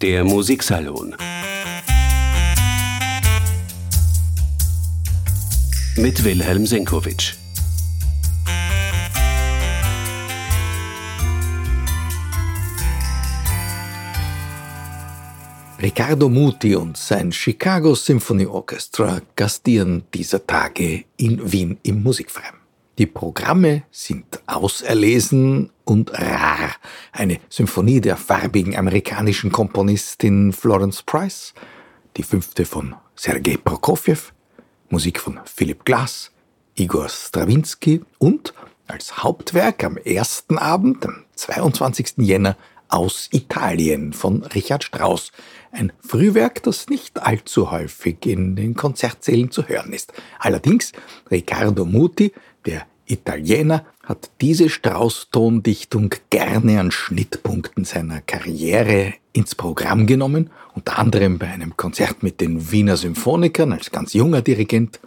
Der Musiksalon mit Wilhelm Senkowitsch. Riccardo Muti und sein Chicago Symphony Orchestra gastieren dieser Tage in Wien im Musikfreien. Die Programme sind auserlesen und rar. Eine Symphonie der farbigen amerikanischen Komponistin Florence Price, die fünfte von Sergei Prokofjew, Musik von Philip Glass, Igor Strawinski und als Hauptwerk am ersten Abend, am 22. Jänner, aus Italien von Richard Strauss. Ein Frühwerk, das nicht allzu häufig in den Konzertsälen zu hören ist. Allerdings, Riccardo Muti der Italiener hat diese Strauß-Tondichtung gerne an Schnittpunkten seiner Karriere ins Programm genommen, unter anderem bei einem Konzert mit den Wiener Symphonikern als ganz junger Dirigent,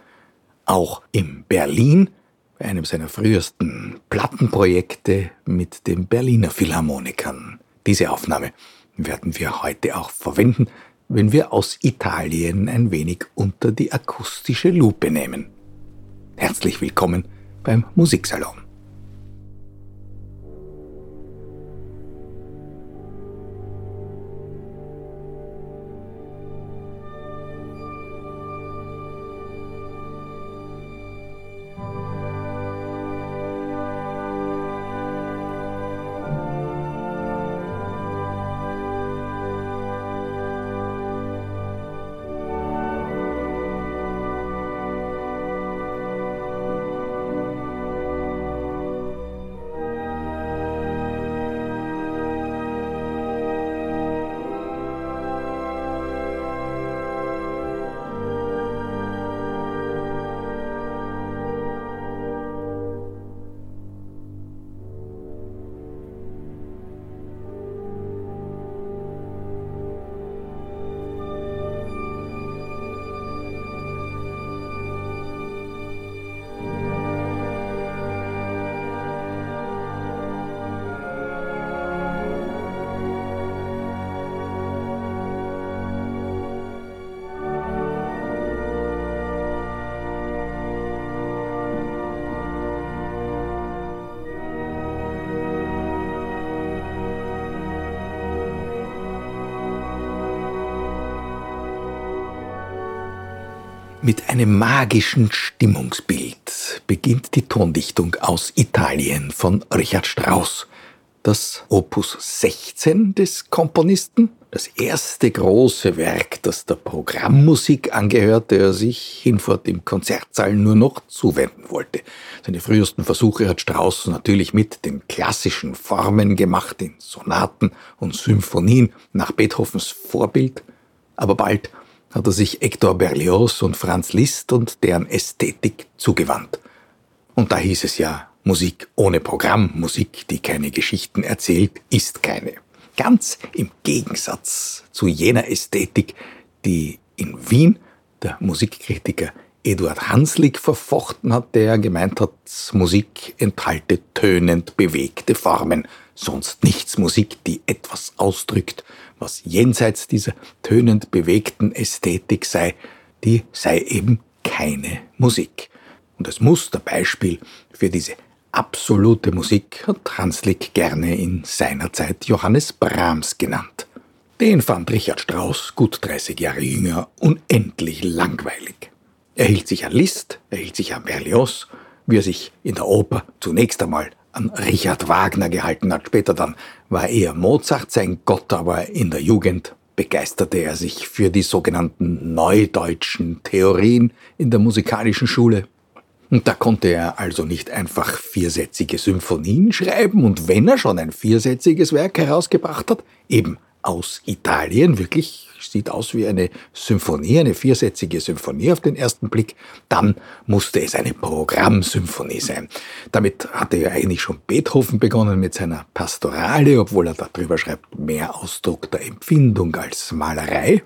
auch in Berlin bei einem seiner frühesten Plattenprojekte mit den Berliner Philharmonikern. Diese Aufnahme werden wir heute auch verwenden, wenn wir aus Italien ein wenig unter die akustische Lupe nehmen. Herzlich willkommen beim Musiksalon. Mit einem magischen Stimmungsbild beginnt die Tondichtung aus Italien von Richard Strauss. Das Opus 16 des Komponisten, das erste große Werk, das der Programmmusik angehört, der sich hinfort im Konzertsaal nur noch zuwenden wollte. Seine frühesten Versuche hat Strauss natürlich mit den klassischen Formen gemacht, in Sonaten und Symphonien nach Beethovens Vorbild, aber bald hat er sich Hector Berlioz und Franz Liszt und deren Ästhetik zugewandt. Und da hieß es ja, Musik ohne Programm, Musik, die keine Geschichten erzählt, ist keine. Ganz im Gegensatz zu jener Ästhetik, die in Wien der Musikkritiker Eduard Hanslick verfochten hat, der gemeint hat, Musik enthalte tönend bewegte Formen, sonst nichts Musik, die etwas ausdrückt, was jenseits dieser tönend bewegten Ästhetik sei, die sei eben keine Musik. Und als Musterbeispiel für diese absolute Musik hat Hanslick gerne in seiner Zeit Johannes Brahms genannt. Den fand Richard Strauss, gut 30 Jahre jünger, unendlich langweilig. Er hielt sich an Liszt, er hielt sich an Berlioz, wie er sich in der Oper zunächst einmal an Richard Wagner gehalten hat. Später dann war eher Mozart sein Gott, aber in der Jugend begeisterte er sich für die sogenannten neudeutschen Theorien in der musikalischen Schule. Und da konnte er also nicht einfach viersätzige Symphonien schreiben und wenn er schon ein viersätziges Werk herausgebracht hat, eben aus Italien, wirklich sieht aus wie eine Symphonie, eine viersätzige Symphonie auf den ersten Blick, dann musste es eine Programmsymphonie sein. Damit hatte ja eigentlich schon Beethoven begonnen mit seiner Pastorale, obwohl er darüber schreibt, mehr Ausdruck der Empfindung als Malerei.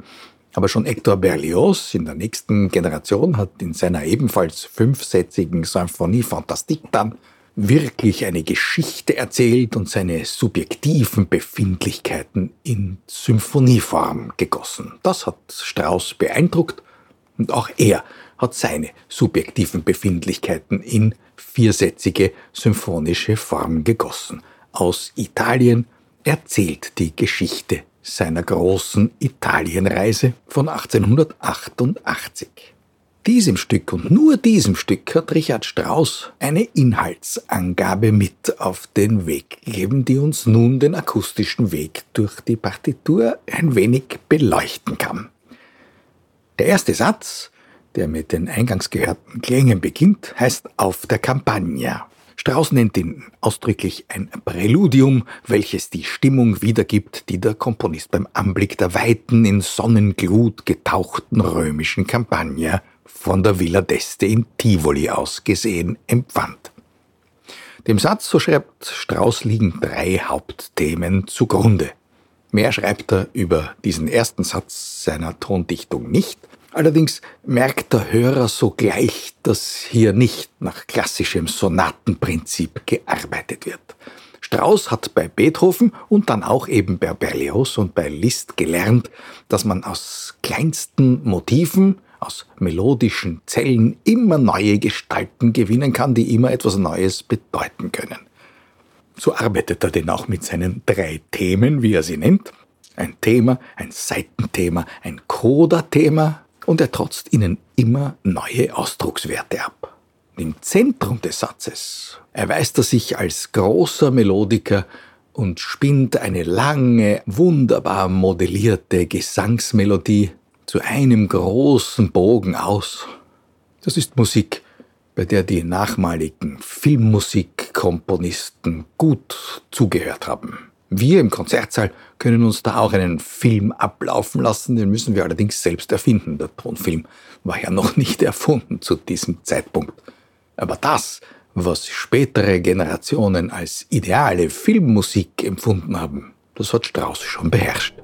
Aber schon Hector Berlioz in der nächsten Generation hat in seiner ebenfalls fünfsätzigen Symphonie Fantastique dann wirklich eine Geschichte erzählt und seine subjektiven Befindlichkeiten in Symphonieform gegossen. Das hat Strauss beeindruckt und auch er hat seine subjektiven Befindlichkeiten in viersätzige symphonische Form gegossen. Aus Italien erzählt die Geschichte seiner großen Italienreise von 1888. Diesem Stück und nur diesem Stück hat Richard Strauss eine Inhaltsangabe mit auf den Weg gegeben, die uns nun den akustischen Weg durch die Partitur ein wenig beleuchten kann. Der erste Satz, der mit den eingangs gehörten Klängen beginnt, heißt Auf der Campagna. Strauss nennt ihn ausdrücklich ein Präludium, welches die Stimmung wiedergibt, die der Komponist beim Anblick der weiten, in Sonnenglut getauchten römischen Campagna von der Villa d'Este in Tivoli aus gesehen empfand. Dem Satz, so schreibt Strauß, liegen drei Hauptthemen zugrunde. Mehr schreibt er über diesen ersten Satz seiner Tondichtung nicht, allerdings merkt der Hörer sogleich, dass hier nicht nach klassischem Sonatenprinzip gearbeitet wird. Strauss hat bei Beethoven und dann auch eben bei Berlioz und bei Liszt gelernt, dass man aus kleinsten Motiven aus melodischen Zellen immer neue Gestalten gewinnen kann, die immer etwas Neues bedeuten können. So arbeitet er denn auch mit seinen drei Themen, wie er sie nennt. Ein Thema, ein Seitenthema, ein Coda-Thema und er trotzt ihnen immer neue Ausdruckswerte ab. Im Zentrum des Satzes erweist er sich als großer Melodiker und spinnt eine lange, wunderbar modellierte Gesangsmelodie zu einem großen Bogen aus. Das ist Musik, bei der die nachmaligen Filmmusikkomponisten gut zugehört haben. Wir im Konzertsaal können uns da auch einen Film ablaufen lassen, den müssen wir allerdings selbst erfinden. Der Tonfilm war ja noch nicht erfunden zu diesem Zeitpunkt. Aber das, was spätere Generationen als ideale Filmmusik empfunden haben, das hat Strauss schon beherrscht.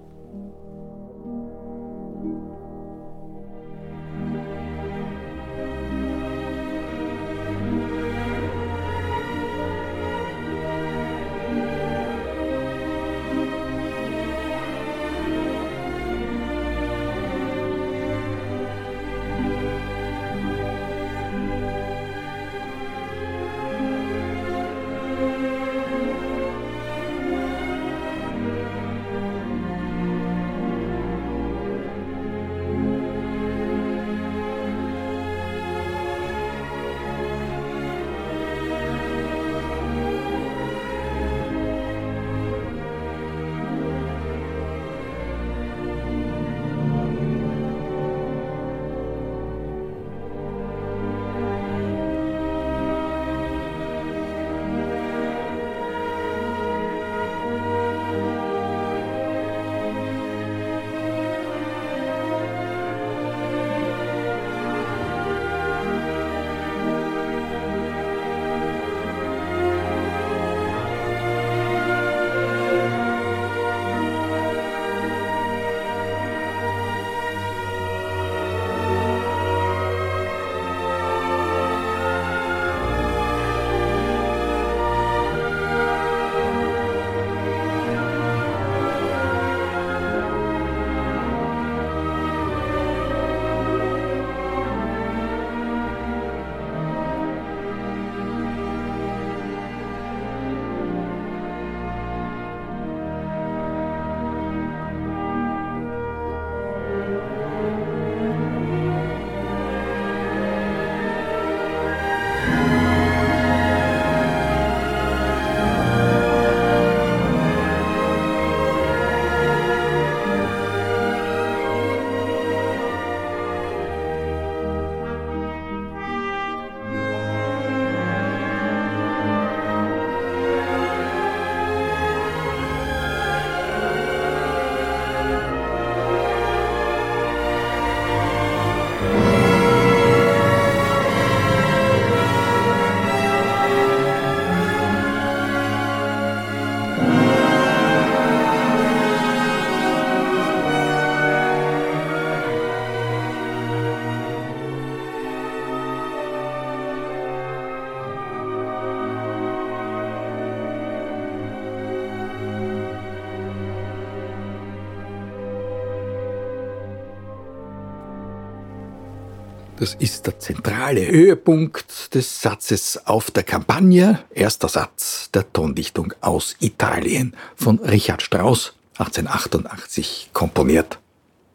Das ist der zentrale Höhepunkt des Satzes auf der Kampagne, erster Satz der Tondichtung aus Italien von Richard Strauss, 1888 komponiert.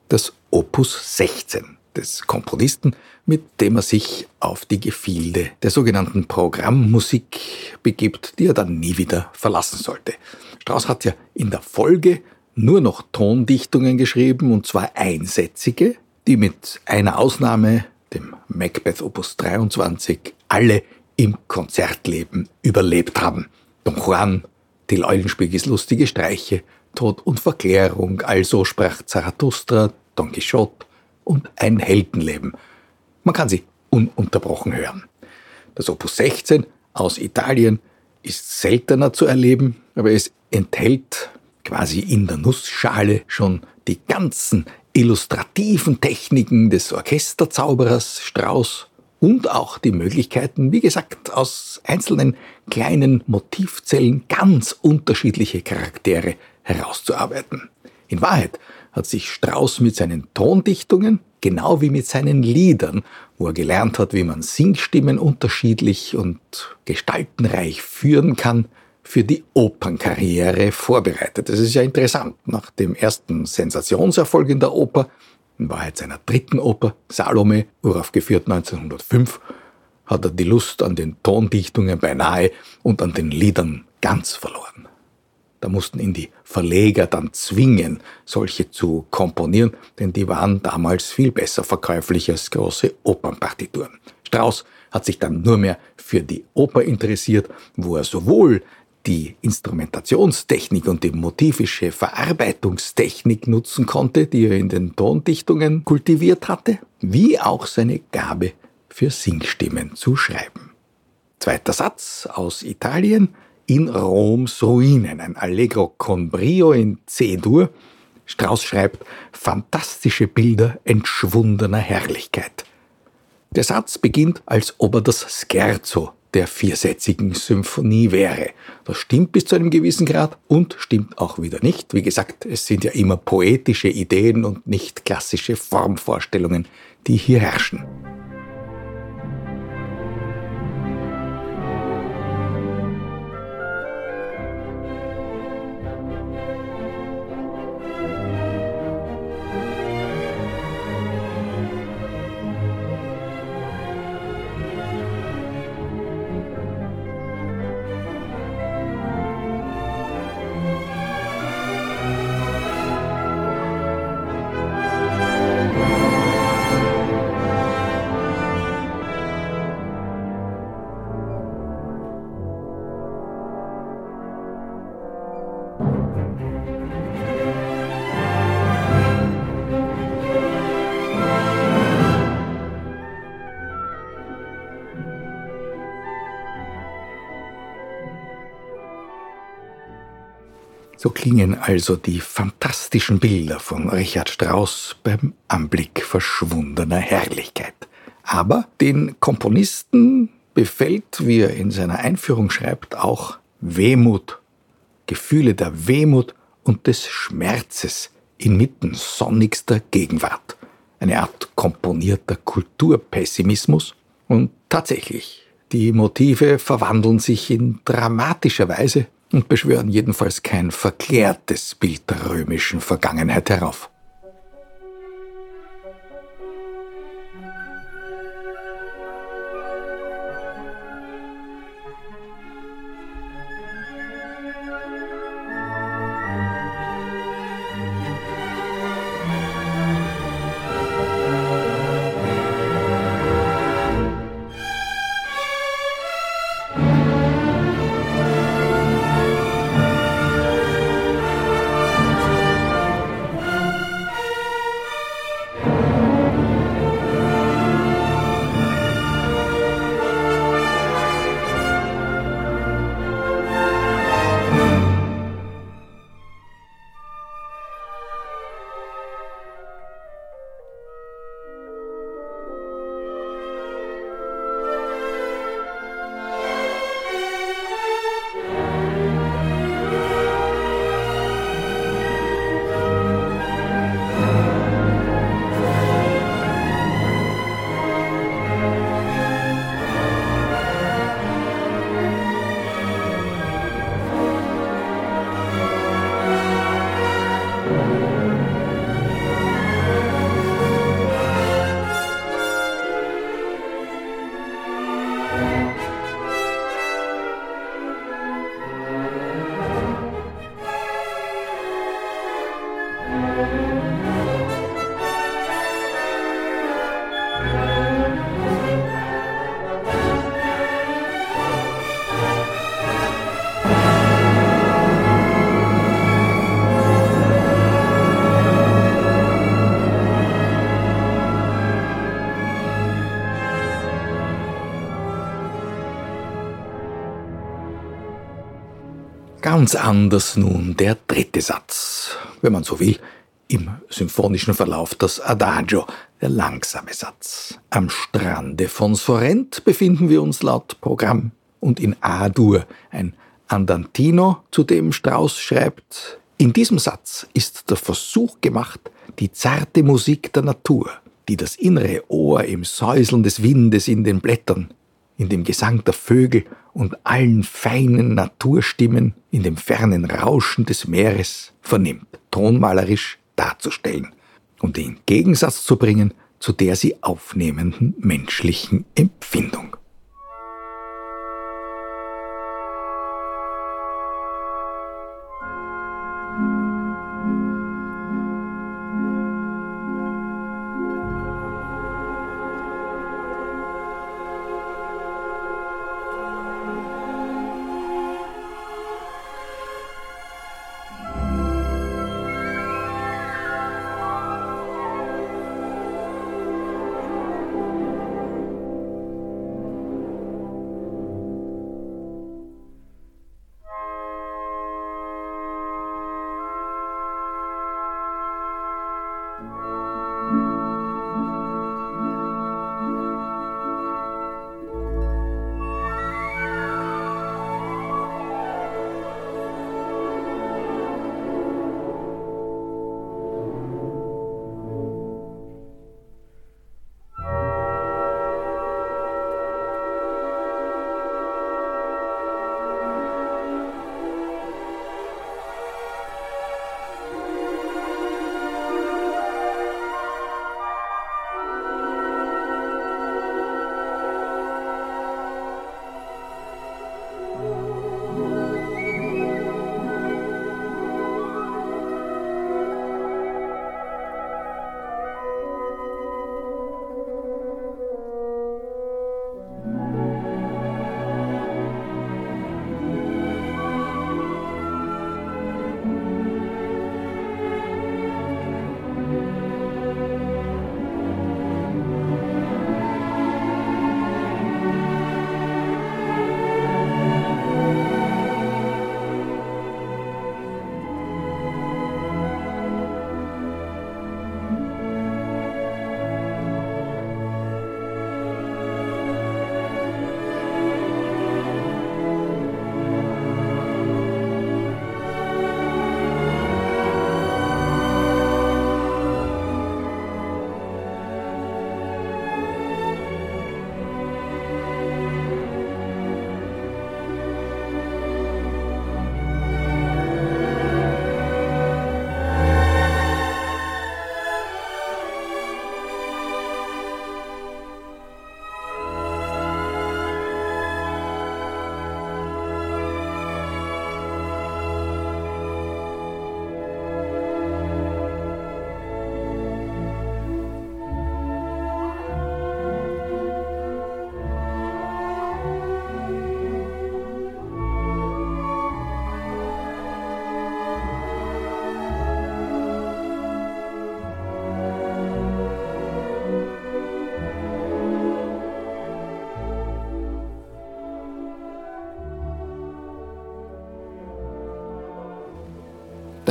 Das Opus 16 des Komponisten, mit dem er sich auf die Gefilde der sogenannten Programmmusik begibt, die er dann nie wieder verlassen sollte. Strauss hat ja in der Folge nur noch Tondichtungen geschrieben, und zwar einsätzige, die mit einer Ausnahme Macbeth Opus 23, alle im Konzertleben überlebt haben. Don Juan, Till Eulenspiegels lustige Streiche, Tod und Verklärung, also sprach Zarathustra, Don Quixote und ein Heldenleben. Man kann sie ununterbrochen hören. Das Opus 16 aus Italien ist seltener zu erleben, aber es enthält quasi in der Nussschale schon die ganzen illustrativen Techniken des Orchesterzauberers Strauss und auch die Möglichkeiten, wie gesagt, aus einzelnen kleinen Motivzellen ganz unterschiedliche Charaktere herauszuarbeiten. In Wahrheit hat sich Strauss mit seinen Tondichtungen, genau wie mit seinen Liedern, wo er gelernt hat, wie man Singstimmen unterschiedlich und gestaltenreich führen kann, für die Opernkarriere vorbereitet. Das ist ja interessant. Nach dem ersten Sensationserfolg in der Oper, in Wahrheit seiner dritten Oper, Salome, uraufgeführt 1905, hat er die Lust an den Tondichtungen beinahe und an den Liedern ganz verloren. Da mussten ihn die Verleger dann zwingen, solche zu komponieren, denn die waren damals viel besser verkäuflich als große Opernpartituren. Strauss hat sich dann nur mehr für die Oper interessiert, wo er sowohl die Instrumentationstechnik und die motivische Verarbeitungstechnik nutzen konnte, die er in den Tondichtungen kultiviert hatte, wie auch seine Gabe für Singstimmen zu schreiben. Zweiter Satz aus Italien in Roms Ruinen, ein Allegro con brio in C-Dur. Strauss schreibt fantastische Bilder entschwundener Herrlichkeit. Der Satz beginnt, als ob er das Scherzo der viersätzigen Symphonie wäre. Das stimmt bis zu einem gewissen Grad und stimmt auch wieder nicht. Wie gesagt, es sind ja immer poetische Ideen und nicht klassische Formvorstellungen, die hier herrschen. So klingen also die fantastischen Bilder von Richard Strauss beim Anblick verschwundener Herrlichkeit. Aber den Komponisten befällt, wie er in seiner Einführung schreibt, auch Wehmut, Gefühle der Wehmut und des Schmerzes inmitten sonnigster Gegenwart. Eine Art komponierter Kulturpessimismus. Und tatsächlich, die Motive verwandeln sich in dramatischer Weise und beschwören jedenfalls kein verklärtes Bild der römischen Vergangenheit herauf. Ganz anders nun der dritte Satz, wenn man so will, im symphonischen Verlauf das Adagio, der langsame Satz. Am Strande von Sorrent befinden wir uns laut Programm und in A-Dur ein Andantino, zu dem Strauss schreibt, in diesem Satz ist der Versuch gemacht, die zarte Musik der Natur, die das innere Ohr im Säuseln des Windes in den Blättern, in dem Gesang der Vögel und allen feinen Naturstimmen, in dem fernen Rauschen des Meeres vernimmt, tonmalerisch darzustellen und in Gegensatz zu bringen zu der sie aufnehmenden menschlichen Empfindung.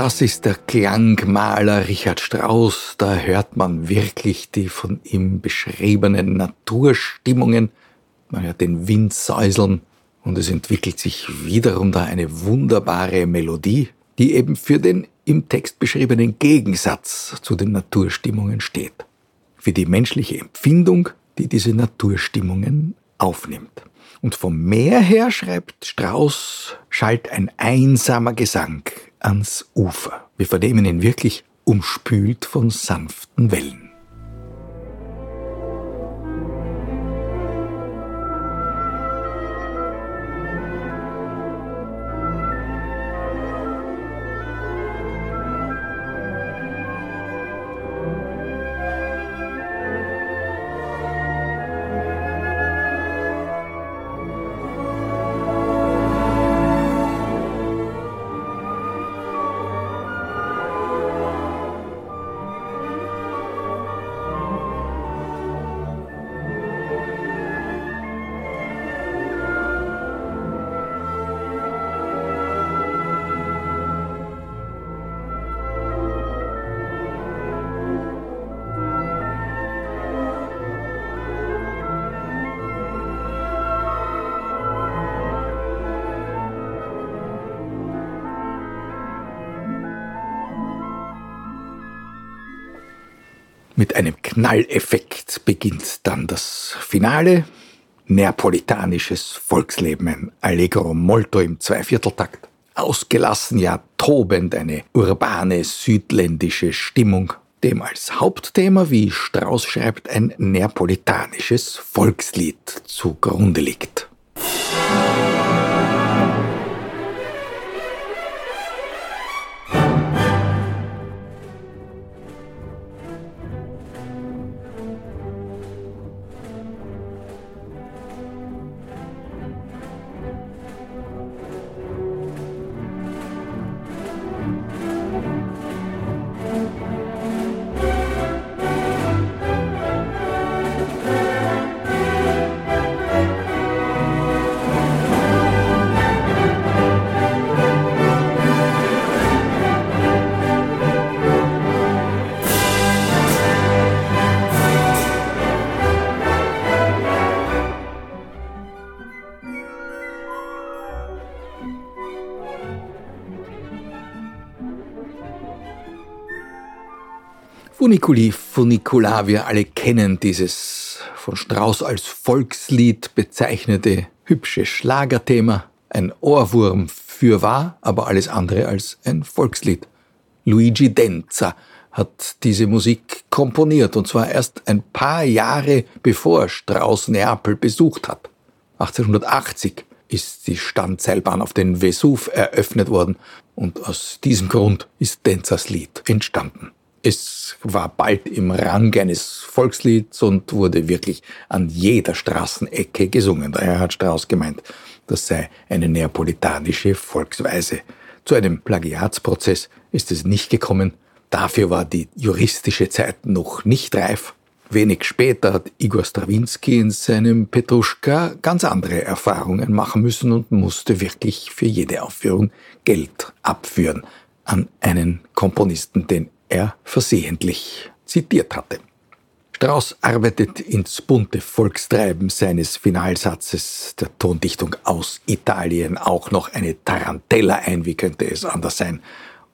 Das ist der Klangmaler Richard Strauss, da hört man wirklich die von ihm beschriebenen Naturstimmungen, man hört den Wind säuseln und es entwickelt sich wiederum da eine wunderbare Melodie, die eben für den im Text beschriebenen Gegensatz zu den Naturstimmungen steht. Für die menschliche Empfindung, die diese Naturstimmungen aufnimmt. Und vom Meer her, schreibt Strauss, schallt ein einsamer Gesang ans Ufer. Wir vernehmen ihn wirklich umspült von sanften Wellen. Mit einem Knalleffekt beginnt dann das Finale. Neapolitanisches Volksleben, ein Allegro molto im Zweivierteltakt. Ausgelassen, ja tobend, eine urbane südländische Stimmung, dem als Hauptthema, wie Strauss schreibt, ein neapolitanisches Volkslied zugrunde liegt. Funiculi Funicula, wir alle kennen dieses von Strauss als Volkslied bezeichnete hübsche Schlagerthema, ein Ohrwurm für wahr, aber alles andere als ein Volkslied. Luigi Denza hat diese Musik komponiert und zwar erst ein paar Jahre bevor Strauss Neapel besucht hat. 1880 ist die Standseilbahn auf den Vesuv eröffnet worden und aus diesem Grund ist Denzas Lied entstanden. Es war bald im Rang eines Volkslieds und wurde wirklich an jeder Straßenecke gesungen. Daher hat Strauss gemeint, das sei eine neapolitanische Volksweise. Zu einem Plagiatsprozess ist es nicht gekommen. Dafür war die juristische Zeit noch nicht reif. Wenig später hat Igor Strawinski in seinem Petruschka ganz andere Erfahrungen machen müssen und musste wirklich für jede Aufführung Geld abführen an einen Komponisten, den er versehentlich zitiert hatte. Strauss arbeitet ins bunte Volkstreiben seines Finalsatzes der Tondichtung aus Italien auch noch eine Tarantella ein, wie könnte es anders sein?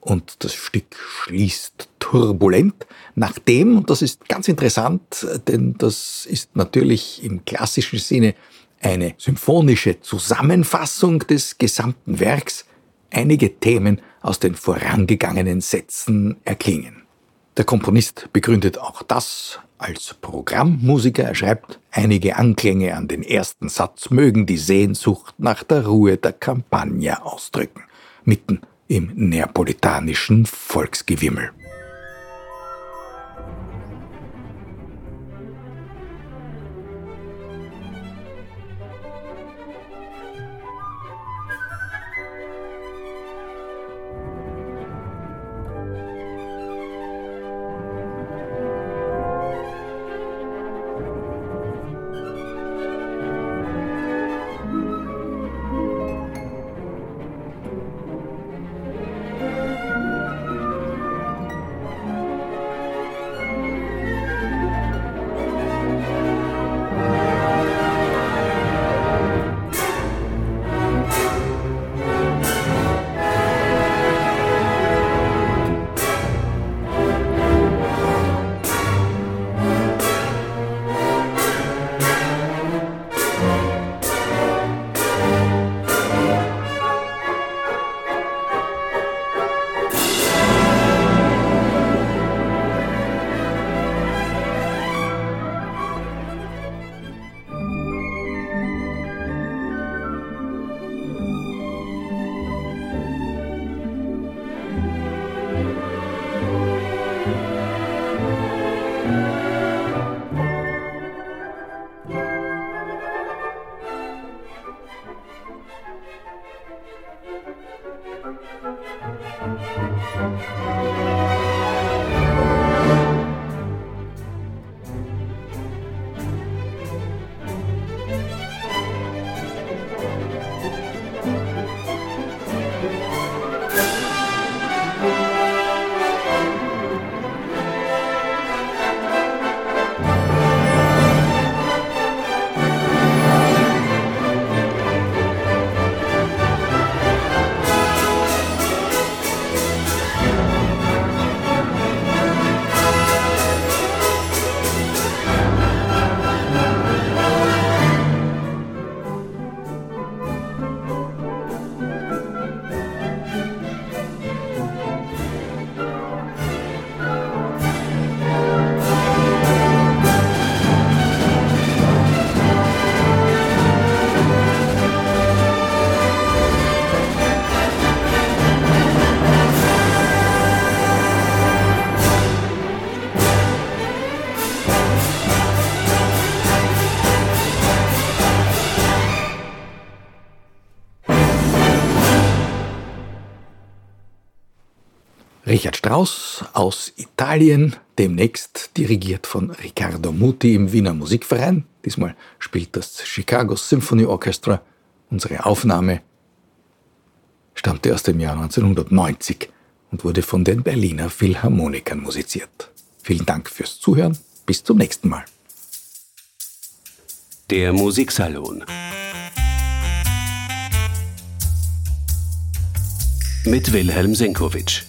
Und das Stück schließt turbulent, nachdem, und das ist ganz interessant, denn das ist natürlich im klassischen Sinne eine symphonische Zusammenfassung des gesamten Werks, einige Themen aus den vorangegangenen Sätzen erklingen. Der Komponist begründet auch das als Programmmusiker. Er schreibt, einige Anklänge an den ersten Satz mögen die Sehnsucht nach der Ruhe der Campagna ausdrücken, mitten im neapolitanischen Volksgewimmel. Richard Strauss aus Italien, demnächst dirigiert von Riccardo Muti im Wiener Musikverein. Diesmal spielt das Chicago Symphony Orchestra. Unsere Aufnahme stammte aus dem Jahr 1990 und wurde von den Berliner Philharmonikern musiziert. Vielen Dank fürs Zuhören. Bis zum nächsten Mal. Der Musiksalon mit Wilhelm Senkowitsch.